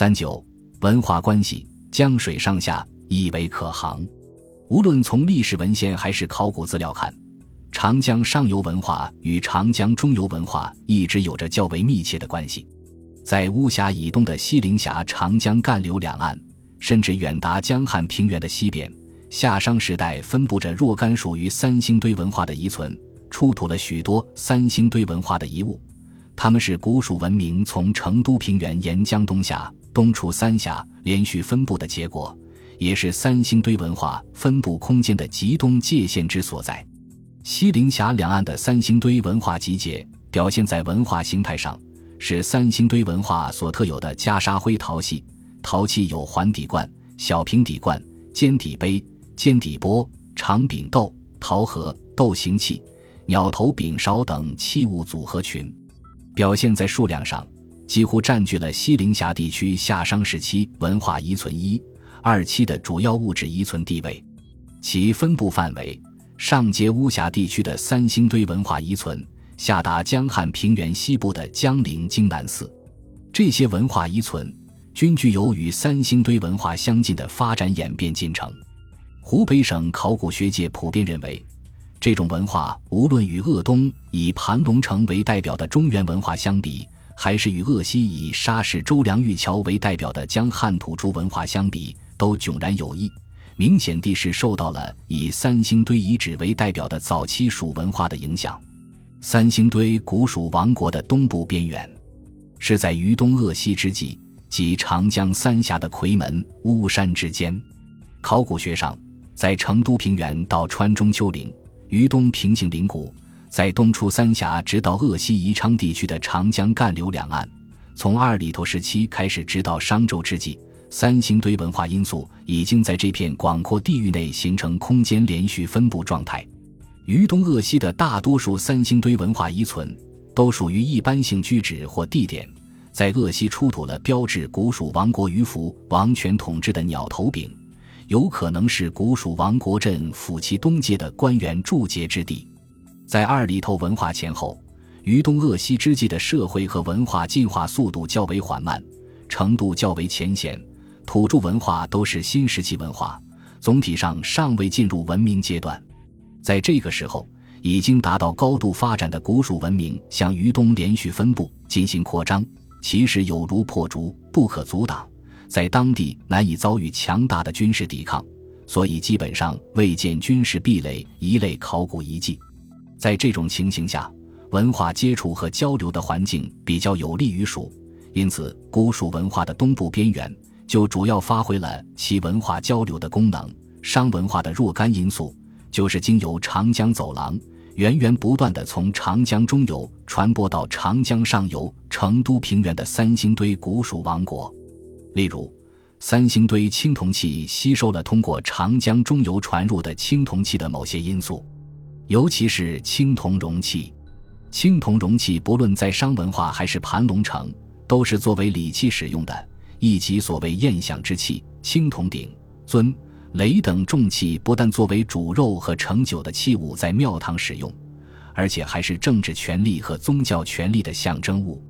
三九文化关系，江水上下亦为可航。无论从历史文献还是考古资料看，长江上游文化与长江中游文化一直有着较为密切的关系。在巫峡以东的西陵峡长江干流两岸，甚至远达江汉平原的西边，夏商时代分布着若干属于三星堆文化的遗存，出土了许多三星堆文化的遗物。它们是古蜀文明从成都平原沿江东下、东出三峡连续分布的结果，也是三星堆文化分布空间的极东界限之所在。西陵峡两岸的三星堆文化集结，表现在文化形态上。是三星堆文化所特有的袈裟灰陶器，陶器有环底罐、小平底罐、尖底杯、尖底钵、长柄豆、陶盒、豆形器、鸟头柄勺等器物组合群。表现在数量上，几乎占据了西陵峡地区夏商时期文化遗存一、二期的主要物质遗存地位。其分布范围，上接巫峡地区的三星堆文化遗存。下达江汉平原西部的江陵京南寺，这些文化遗存均具有与三星堆文化相近的发展演变进程。湖北省考古学界普遍认为，这种文化无论与鄂东以盘龙城为代表的中原文化相比，还是与鄂西以沙市周梁玉桥为代表的江汉土著文化相比，都迥然有异，明显地是受到了以三星堆遗址为代表的早期蜀文化的影响。三星堆古蜀王国的东部边缘，是在渝东鄂西之际，即长江三峡的夔门巫山之间。考古学上，在成都平原到川中丘陵、渝东平行陵谷，在东出三峡直到鄂西宜昌地区的长江干流两岸，从二里头时期开始，直到商周之际，三星堆文化因素已经在这片广阔地域内形成空间连续分布状态。渝东鄂西的大多数三星堆文化遗存，都属于一般性居址或地点。在鄂西出土了标志古蜀王国鱼凫王权统治的鸟头柄，有可能是古蜀王国镇府其东界的官员驻节之地。在二里头文化前后，渝东鄂西之际的社会和文化进化速度较为缓慢，程度较为浅显，土著文化都是新石器文化，总体上尚未进入文明阶段。在这个时候，已经达到高度发展的古蜀文明向渝东连续分布进行扩张，其势有如破竹，不可阻挡，在当地难以遭遇强大的军事抵抗，所以基本上未见军事壁垒一类考古遗迹。在这种情形下，文化接触和交流的环境比较有利于蜀，因此古蜀文化的东部边缘就主要发挥了其文化交流的功能。商文化的若干因素。就是经由长江走廊，源源不断地从长江中游传播到长江上游成都平原的三星堆古蜀王国。例如，三星堆青铜器吸收了通过长江中游传入的青铜器的某些因素，尤其是青铜容器。青铜容器不论在商文化还是盘龙城，都是作为礼器使用的，亦即所谓宴享之器。青铜鼎、尊。雷等重器不但作为煮肉和盛酒的器物在庙堂使用，而且还是政治权力和宗教权力的象征物。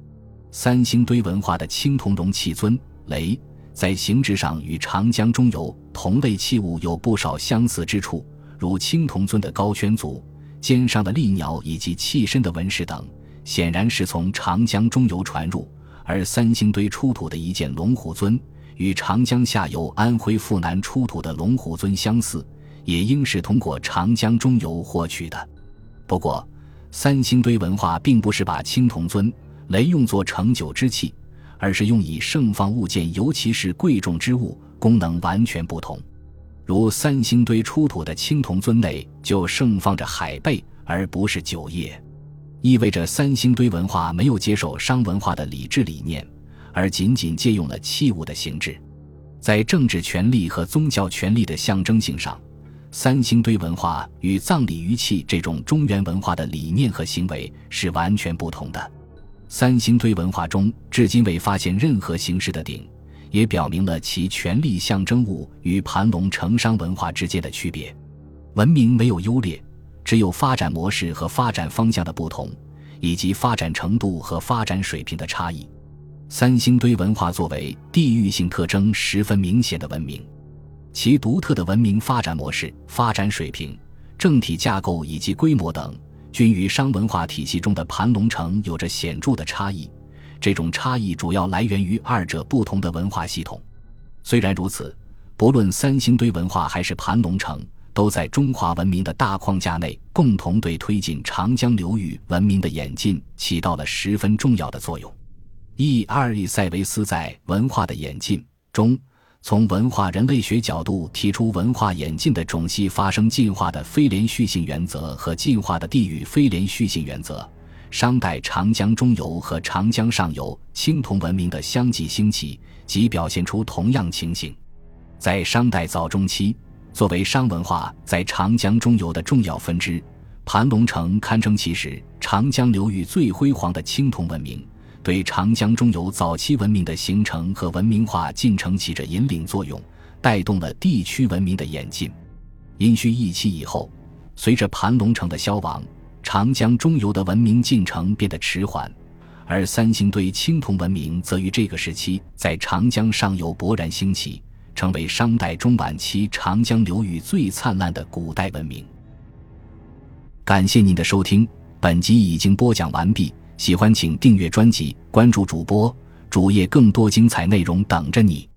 三星堆文化的青铜容器尊雷，在形制上与长江中游同类器物有不少相似之处，如青铜尊的高圈足、肩上的利鸟以及器身的纹饰等，显然是从长江中游传入。而三星堆出土的一件龙虎尊。与长江下游安徽阜南出土的龙虎尊相似，也应是通过长江中游获取的。不过，三星堆文化并不是把青铜尊雷用作盛酒之器，而是用以盛放物件，尤其是贵重之物，功能完全不同。如三星堆出土的青铜尊内就盛放着海贝，而不是酒液，意味着三星堆文化没有接受商文化的礼制理念。而仅仅借用了器物的形制，在政治权力和宗教权力的象征性上，三星堆文化与葬礼余器这种中原文化的理念和行为是完全不同的。三星堆文化中至今未发现任何形式的鼎，也表明了其权力象征物与盘龙城商文化之间的区别。文明没有优劣，只有发展模式和发展方向的不同，以及发展程度和发展水平的差异。三星堆文化作为地域性特征十分明显的文明，其独特的文明发展模式、发展水平、政体架构以及规模等，均与商文化体系中的盘龙城有着显著的差异。这种差异主要来源于二者不同的文化系统。虽然如此，不论三星堆文化还是盘龙城，都在中华文明的大框架内，共同对推进长江流域文明的演进起到了十分重要的作用。E. 阿尔里塞维斯在《文化的演进》中，从文化人类学角度提出文化演进的种系发生进化的非连续性原则和进化的地域非连续性原则。商代长江中游和长江上游青铜文明的相继兴起，即表现出同样情形。在商代早中期，作为商文化在长江中游的重要分支，盘龙城堪称其时长江流域最辉煌的青铜文明。对长江中游早期文明的形成和文明化进程起着引领作用，带动了地区文明的演进。殷墟一期以后，随着盘龙城的消亡，长江中游的文明进程变得迟缓，而三星堆青铜文明则于这个时期在长江上游勃然兴起，成为商代中晚期长江流域最灿烂的古代文明。感谢您的收听，本集已经播讲完毕。喜欢请订阅专辑，关注主播主页，更多精彩内容等着你。